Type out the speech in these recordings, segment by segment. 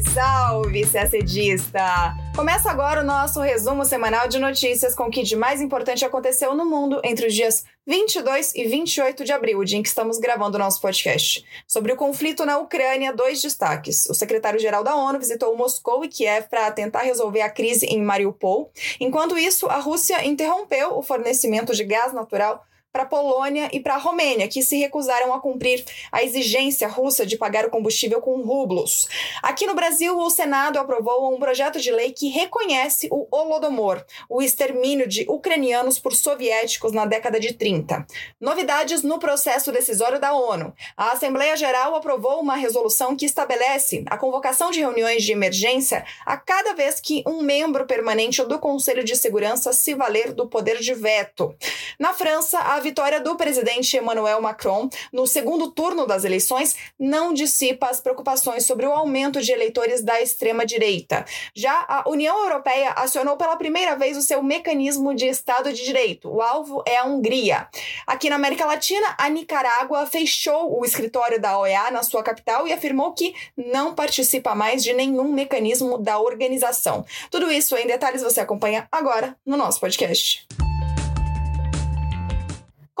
Salve, salve, CACDista! Começa agora o nosso resumo semanal de notícias com o que de mais importante aconteceu no mundo entre os dias 22 e 28 de abril, o dia em que estamos gravando o nosso podcast. Sobre o conflito na Ucrânia, dois destaques. O secretário-geral da ONU visitou Moscou e Kiev para tentar resolver a crise em Mariupol. Enquanto isso, a Rússia interrompeu o fornecimento de gás natural para a Polônia e para a Romênia, que se recusaram a cumprir a exigência russa de pagar o combustível com rublos. Aqui no Brasil, o Senado aprovou um projeto de lei que reconhece o Holodomor, o extermínio de ucranianos por soviéticos na década de 30. Novidades no processo decisório da ONU. A Assembleia Geral aprovou uma resolução que estabelece a convocação de reuniões de emergência a cada vez que um membro permanente do Conselho de Segurança se valer do poder de veto. Na França, a vitória do presidente Emmanuel Macron no segundo turno das eleições não dissipa as preocupações sobre o aumento de eleitores da extrema-direita. Já a União Europeia acionou pela primeira vez o seu mecanismo de Estado de Direito. O alvo é a Hungria. Aqui na América Latina, a Nicarágua fechou o escritório da OEA na sua capital e afirmou que não participa mais de nenhum mecanismo da organização. Tudo isso em detalhes você acompanha agora no nosso podcast.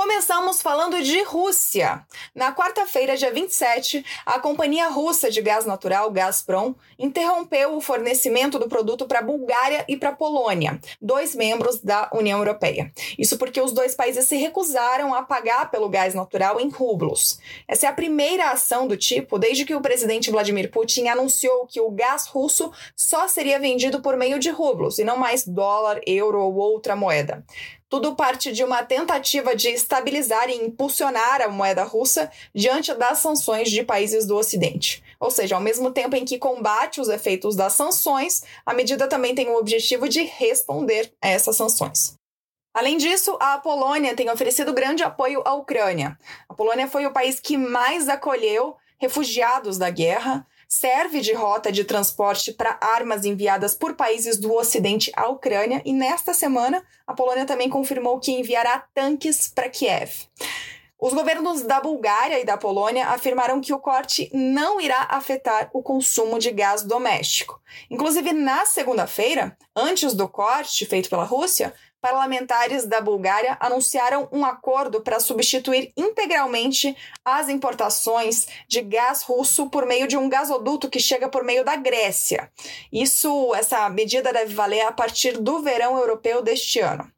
Começamos falando de Rússia. Na quarta-feira, dia 27, a companhia russa de gás natural Gazprom interrompeu o fornecimento do produto para a Bulgária e para a Polônia, dois membros da União Europeia. Isso porque os dois países se recusaram a pagar pelo gás natural em rublos. Essa é a primeira ação do tipo desde que o presidente Vladimir Putin anunciou que o gás russo só seria vendido por meio de rublos e não mais dólar, euro ou outra moeda. Tudo parte de uma tentativa de estabilizar e impulsionar a moeda russa diante das sanções de países do Ocidente. Ou seja, ao mesmo tempo em que combate os efeitos das sanções, a medida também tem o objetivo de responder a essas sanções. Além disso, a Polônia tem oferecido grande apoio à Ucrânia. A Polônia foi o país que mais acolheu refugiados da guerra, serve de rota de transporte para armas enviadas por países do Ocidente à Ucrânia e nesta semana a Polônia também confirmou que enviará tanques para Kiev. Os governos da Bulgária e da Polônia afirmaram que o corte não irá afetar o consumo de gás doméstico. Inclusive, na segunda-feira, antes do corte feito pela Rússia, parlamentares da Bulgária anunciaram um acordo para substituir integralmente as importações de gás russo por meio de um gasoduto que chega por meio da Grécia. Isso, essa medida deve valer a partir do verão europeu deste ano.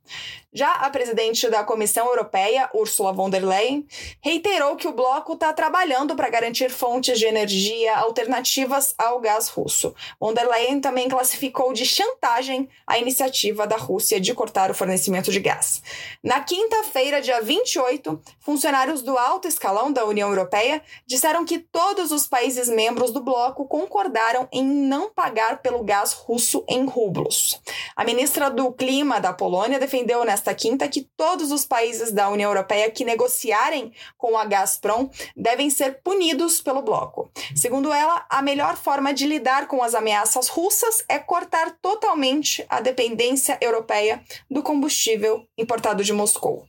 Já a presidente da Comissão Europeia, Ursula von der Leyen, reiterou que o bloco está trabalhando para garantir fontes de energia alternativas ao gás russo. Von der Leyen também classificou de chantagem a iniciativa da Rússia de cortar o fornecimento de gás. Na quinta-feira, dia 28, funcionários do alto escalão da União Europeia disseram que todos os países membros do bloco concordaram em não pagar pelo gás russo em rublos. A ministra do Clima da Polônia defendeu nesta quinta que todos os países da União Europeia que negociarem com a Gazprom devem ser punidos pelo bloco. Segundo ela, a melhor forma de lidar com as ameaças russas é cortar totalmente a dependência europeia do combustível importado de Moscou.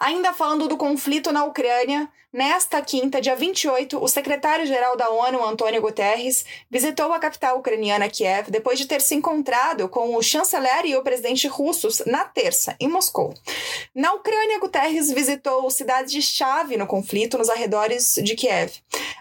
Ainda falando do conflito na Ucrânia, nesta quinta, dia 28, o secretário-geral da ONU, Antônio Guterres, visitou a capital ucraniana Kiev depois de ter se encontrado com o chanceler e o presidente russos na terça, em Moscou. Na Ucrânia, Guterres visitou cidades-chave no conflito nos arredores de Kiev.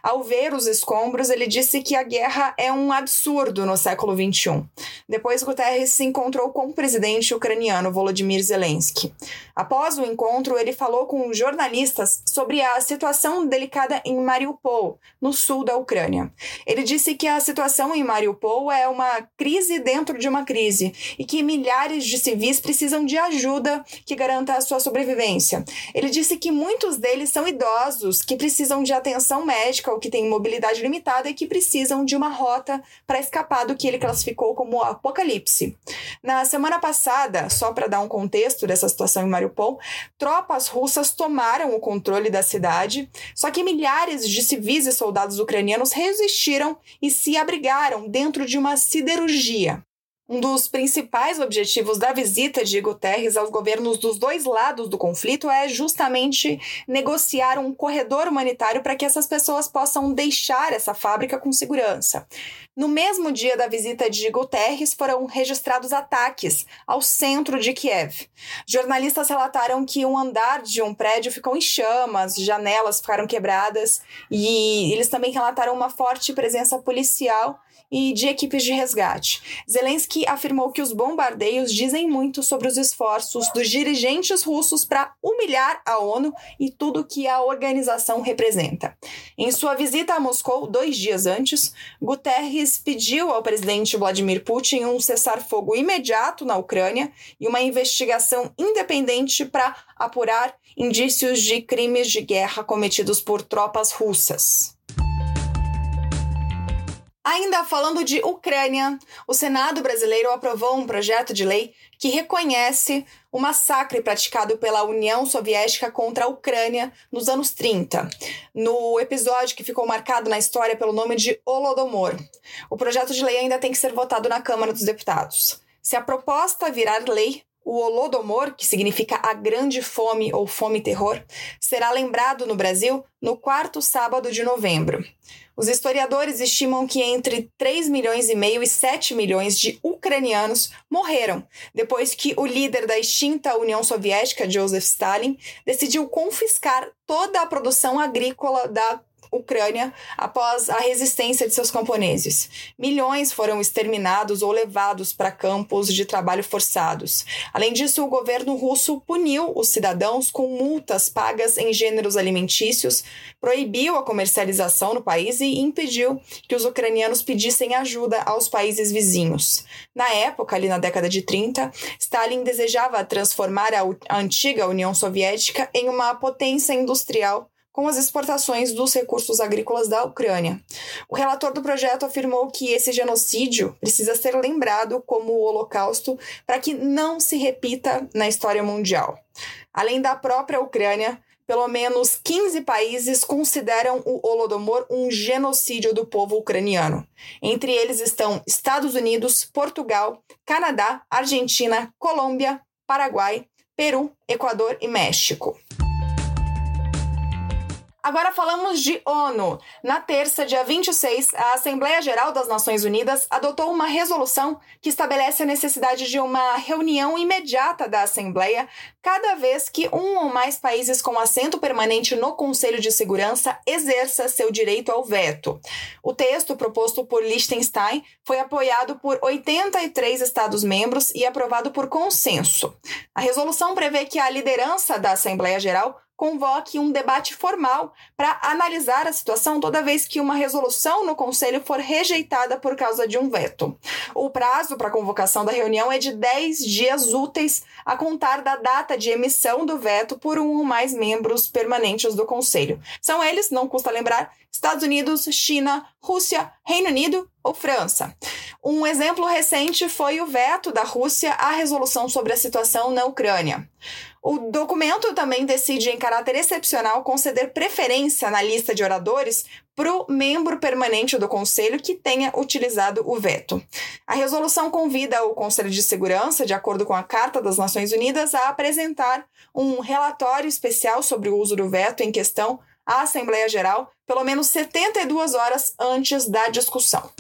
Ao ver os escombros, ele disse que a guerra é um absurdo no século XXI. Depois, Guterres se encontrou com o presidente ucraniano Volodymyr Zelensky. Após o encontro, ele falou com jornalistas sobre a situação delicada em Mariupol, no sul da Ucrânia. Ele disse que a situação em Mariupol é uma crise dentro de uma crise e que milhares de civis precisam de ajuda que garanta a sua sobrevivência. Ele disse que muitos deles são idosos que precisam de atenção médica ou que têm mobilidade limitada e que precisam de uma rota para escapar do que ele classificou como apocalipse. Na semana passada, só para dar um contexto dessa situação em Mariupol, tropas russas tomaram o controle da cidade, só que milhares de civis e soldados ucranianos resistiram e se abrigaram dentro de uma siderurgia. Um dos principais objetivos da visita de Guterres aos governos dos dois lados do conflito é justamente negociar um corredor humanitário para que essas pessoas possam deixar essa fábrica com segurança. No mesmo dia da visita de Guterres, foram registrados ataques ao centro de Kiev. Jornalistas relataram que um andar de um prédio ficou em chamas, janelas ficaram quebradas e eles também relataram uma forte presença policial e de equipes de resgate. Zelensky afirmou que os bombardeios dizem muito sobre os esforços dos dirigentes russos para humilhar a ONU e tudo que a organização representa. Em sua visita a Moscou, dois dias antes, Guterres pediu ao presidente Vladimir Putin um cessar-fogo imediato na Ucrânia e uma investigação independente para apurar indícios de crimes de guerra cometidos por tropas russas. Ainda falando de Ucrânia, o Senado brasileiro aprovou um projeto de lei que reconhece o massacre praticado pela União Soviética contra a Ucrânia nos anos 30, no episódio que ficou marcado na história pelo nome de Holodomor. O projeto de lei ainda tem que ser votado na Câmara dos Deputados. Se a proposta virar lei, o Holodomor, que significa a grande fome ou fome-terror, será lembrado no Brasil no quarto sábado de novembro. Os historiadores estimam que entre 3 milhões e meio e 7 milhões de ucranianos morreram depois que o líder da extinta União Soviética, Joseph Stalin, decidiu confiscar toda a produção agrícola da Ucrânia após a resistência de seus camponeses. Milhões foram exterminados ou levados para campos de trabalho forçados. Além disso, o governo russo puniu os cidadãos com multas pagas em gêneros alimentícios, proibiu a comercialização no país e impediu que os ucranianos pedissem ajuda aos países vizinhos. Na época, ali na década de 30, Stalin desejava transformar a, antiga União Soviética em uma potência industrial com as exportações dos recursos agrícolas da Ucrânia. O relator do projeto afirmou que esse genocídio precisa ser lembrado como o Holocausto para que não se repita na história mundial. Além da própria Ucrânia, pelo menos 15 países consideram o Holodomor um genocídio do povo ucraniano. Entre eles estão Estados Unidos, Portugal, Canadá, Argentina, Colômbia, Paraguai, Peru, Equador e México. Agora falamos de ONU. Na terça, dia 26, a Assembleia Geral das Nações Unidas adotou uma resolução que estabelece a necessidade de uma reunião imediata da Assembleia cada vez que um ou mais países com assento permanente no Conselho de Segurança exerça seu direito ao veto. O texto proposto por Liechtenstein foi apoiado por 83 Estados-membros e aprovado por consenso. A resolução prevê que a liderança da Assembleia Geral convoque um debate formal para analisar a situação toda vez que uma resolução no Conselho for rejeitada por causa de um veto. O prazo para a convocação da reunião é de 10 dias úteis a contar da data de emissão do veto por um ou mais membros permanentes do Conselho. São eles, não custa lembrar, Estados Unidos, China, Rússia, Reino Unido ou França. Um exemplo recente foi o veto da Rússia à resolução sobre a situação na Ucrânia. O documento também decide, em caráter excepcional, conceder preferência na lista de oradores para o membro permanente do Conselho que tenha utilizado o veto. A resolução convida o Conselho de Segurança, de acordo com a Carta das Nações Unidas, a apresentar um relatório especial sobre o uso do veto em questão à Assembleia Geral, pelo menos 72 horas antes da discussão.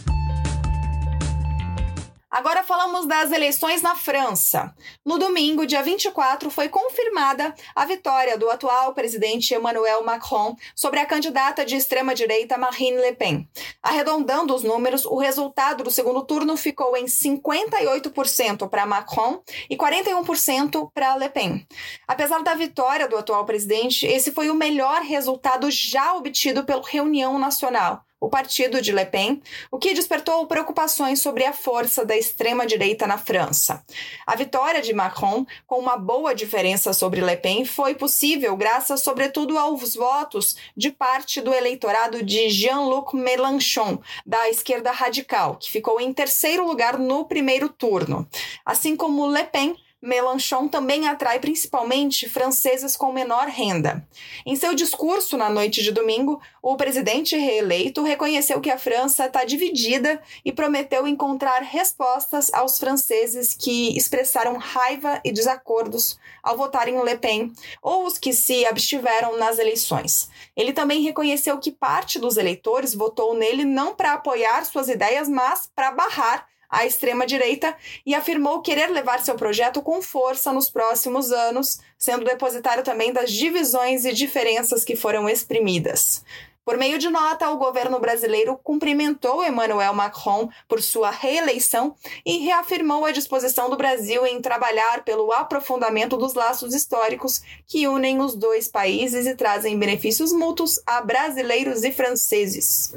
Agora falamos das eleições na França. No domingo, dia 24, foi confirmada a vitória do atual presidente Emmanuel Macron sobre a candidata de extrema-direita Marine Le Pen. Arredondando os números, o resultado do segundo turno ficou em 58% para Macron e 41% para Le Pen. Apesar da vitória do atual presidente, esse foi o melhor resultado já obtido pelo Reunião Nacional o partido de Le Pen, o que despertou preocupações sobre a força da extrema-direita na França. A vitória de Macron, com uma boa diferença sobre Le Pen, foi possível graças, sobretudo, aos votos de parte do eleitorado de Jean-Luc Mélenchon, da esquerda radical, que ficou em terceiro lugar no primeiro turno. Assim como Le Pen Mélenchon também atrai principalmente franceses com menor renda. Em seu discurso na noite de domingo, o presidente reeleito reconheceu que a França está dividida e prometeu encontrar respostas aos franceses que expressaram raiva e desacordos ao votarem Le Pen ou os que se abstiveram nas eleições. Ele também reconheceu que parte dos eleitores votou nele não para apoiar suas ideias, mas para barrar à extrema-direita e afirmou querer levar seu projeto com força nos próximos anos, sendo depositário também das divisões e diferenças que foram exprimidas. Por meio de nota, o governo brasileiro cumprimentou Emmanuel Macron por sua reeleição e reafirmou a disposição do Brasil em trabalhar pelo aprofundamento dos laços históricos que unem os dois países e trazem benefícios mútuos a brasileiros e franceses.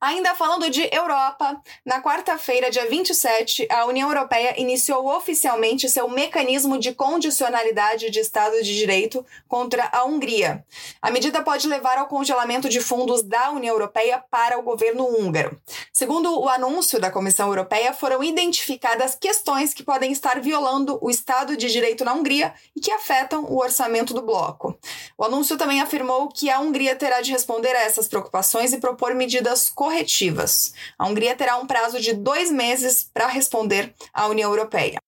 Ainda falando de Europa, na quarta-feira, dia 27, a União Europeia iniciou oficialmente seu mecanismo de condicionalidade de Estado de Direito contra a Hungria. A medida pode levar ao congelamento de fundos da União Europeia para o governo húngaro. Segundo o anúncio da Comissão Europeia, foram identificadas questões que podem estar violando o Estado de Direito na Hungria e que afetam o orçamento do bloco. O anúncio também afirmou que a Hungria terá de responder a essas preocupações e propor medidas corretivas. A Hungria terá um prazo de dois meses para responder à União Europeia.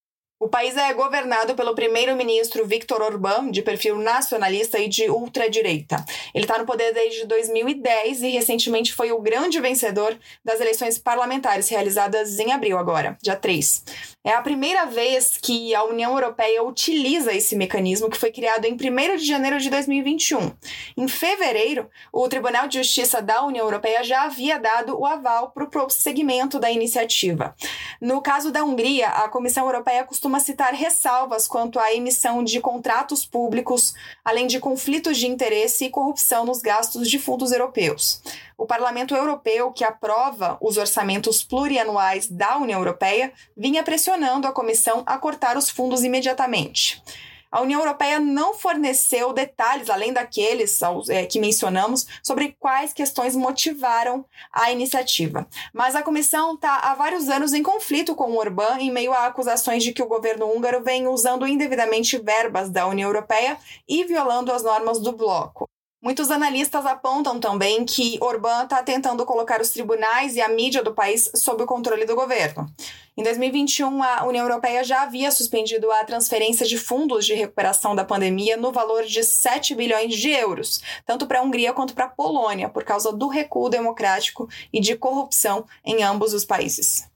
O país é governado pelo primeiro-ministro Viktor Orbán, de perfil nacionalista e de ultradireita. Ele está no poder desde 2010 e recentemente foi o grande vencedor das eleições parlamentares realizadas em abril agora, dia 3. É a primeira vez que a União Europeia utiliza esse mecanismo que foi criado em 1 de janeiro de 2021. Em fevereiro, o Tribunal de Justiça da União Europeia já havia dado o aval para o prosseguimento da iniciativa. No caso da Hungria, a Comissão Europeia costuma citar ressalvas quanto à emissão de contratos públicos, além de conflitos de interesse e corrupção nos gastos de fundos europeus. O Parlamento Europeu, que aprova os orçamentos plurianuais da União Europeia, vinha pressionando a Comissão a cortar os fundos imediatamente. A União Europeia não forneceu detalhes, além daqueles é, que mencionamos, sobre quais questões motivaram a iniciativa. Mas a comissão está há vários anos em conflito com o Orbán em meio a acusações de que o governo húngaro vem usando indevidamente verbas da União Europeia e violando as normas do bloco. Muitos analistas apontam também que Orbán está tentando colocar os tribunais e a mídia do país sob o controle do governo. Em 2021, a União Europeia já havia suspendido a transferência de fundos de recuperação da pandemia no valor de 7 bilhões de euros, tanto para a Hungria quanto para a Polônia, por causa do recuo democrático e de corrupção em ambos os países.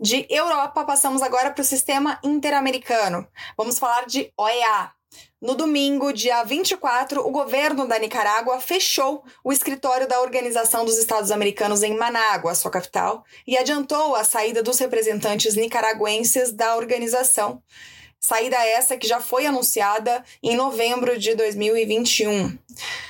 De Europa, passamos agora para o sistema interamericano. Vamos falar de OEA, no domingo, dia 24, o governo da Nicarágua fechou o escritório da Organização dos Estados Americanos em Manágua, sua capital, e adiantou a saída dos representantes nicaragüenses da organização. Saída essa que já foi anunciada em novembro de 2021.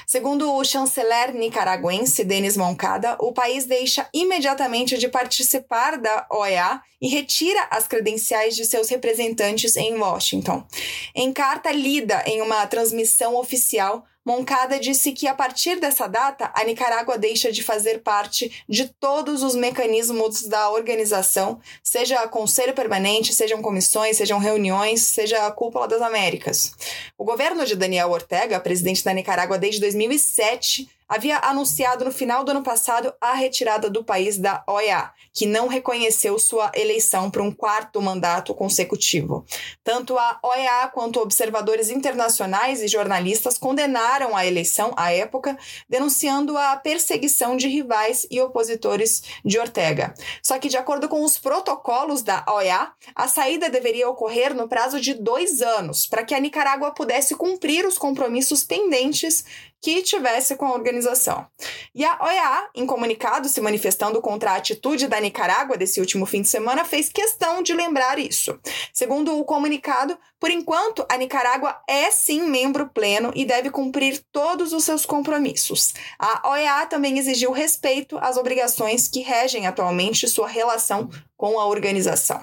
Segundo o chanceler nicaragüense Denis Moncada, o país deixa imediatamente de participar da OEA e retira as credenciais de seus representantes em Washington. Em carta lida em uma transmissão oficial, Moncada disse que a partir dessa data, a Nicarágua deixa de fazer parte de todos os mecanismos da organização, seja conselho permanente, sejam comissões, sejam reuniões, seja a cúpula das Américas. O governo de Daniel Ortega, presidente da Nicarágua desde 2007, havia anunciado no final do ano passado a retirada do país da OEA, que não reconheceu sua eleição para um quarto mandato consecutivo. Tanto a OEA quanto observadores internacionais e jornalistas condenaram a eleição à época, denunciando a perseguição de rivais e opositores de Ortega. Só que, de acordo com os protocolos da OEA, a saída deveria ocorrer no prazo de dois anos, para que a Nicarágua pudesse cumprir os compromissos pendentes que tivesse com a organização. E a OEA, em comunicado se manifestando contra a atitude da Nicarágua desse último fim de semana, fez questão de lembrar isso. Segundo o comunicado, por enquanto, a Nicarágua é sim membro pleno e deve cumprir todos os seus compromissos. A OEA também exigiu respeito às obrigações que regem atualmente sua relação com a organização.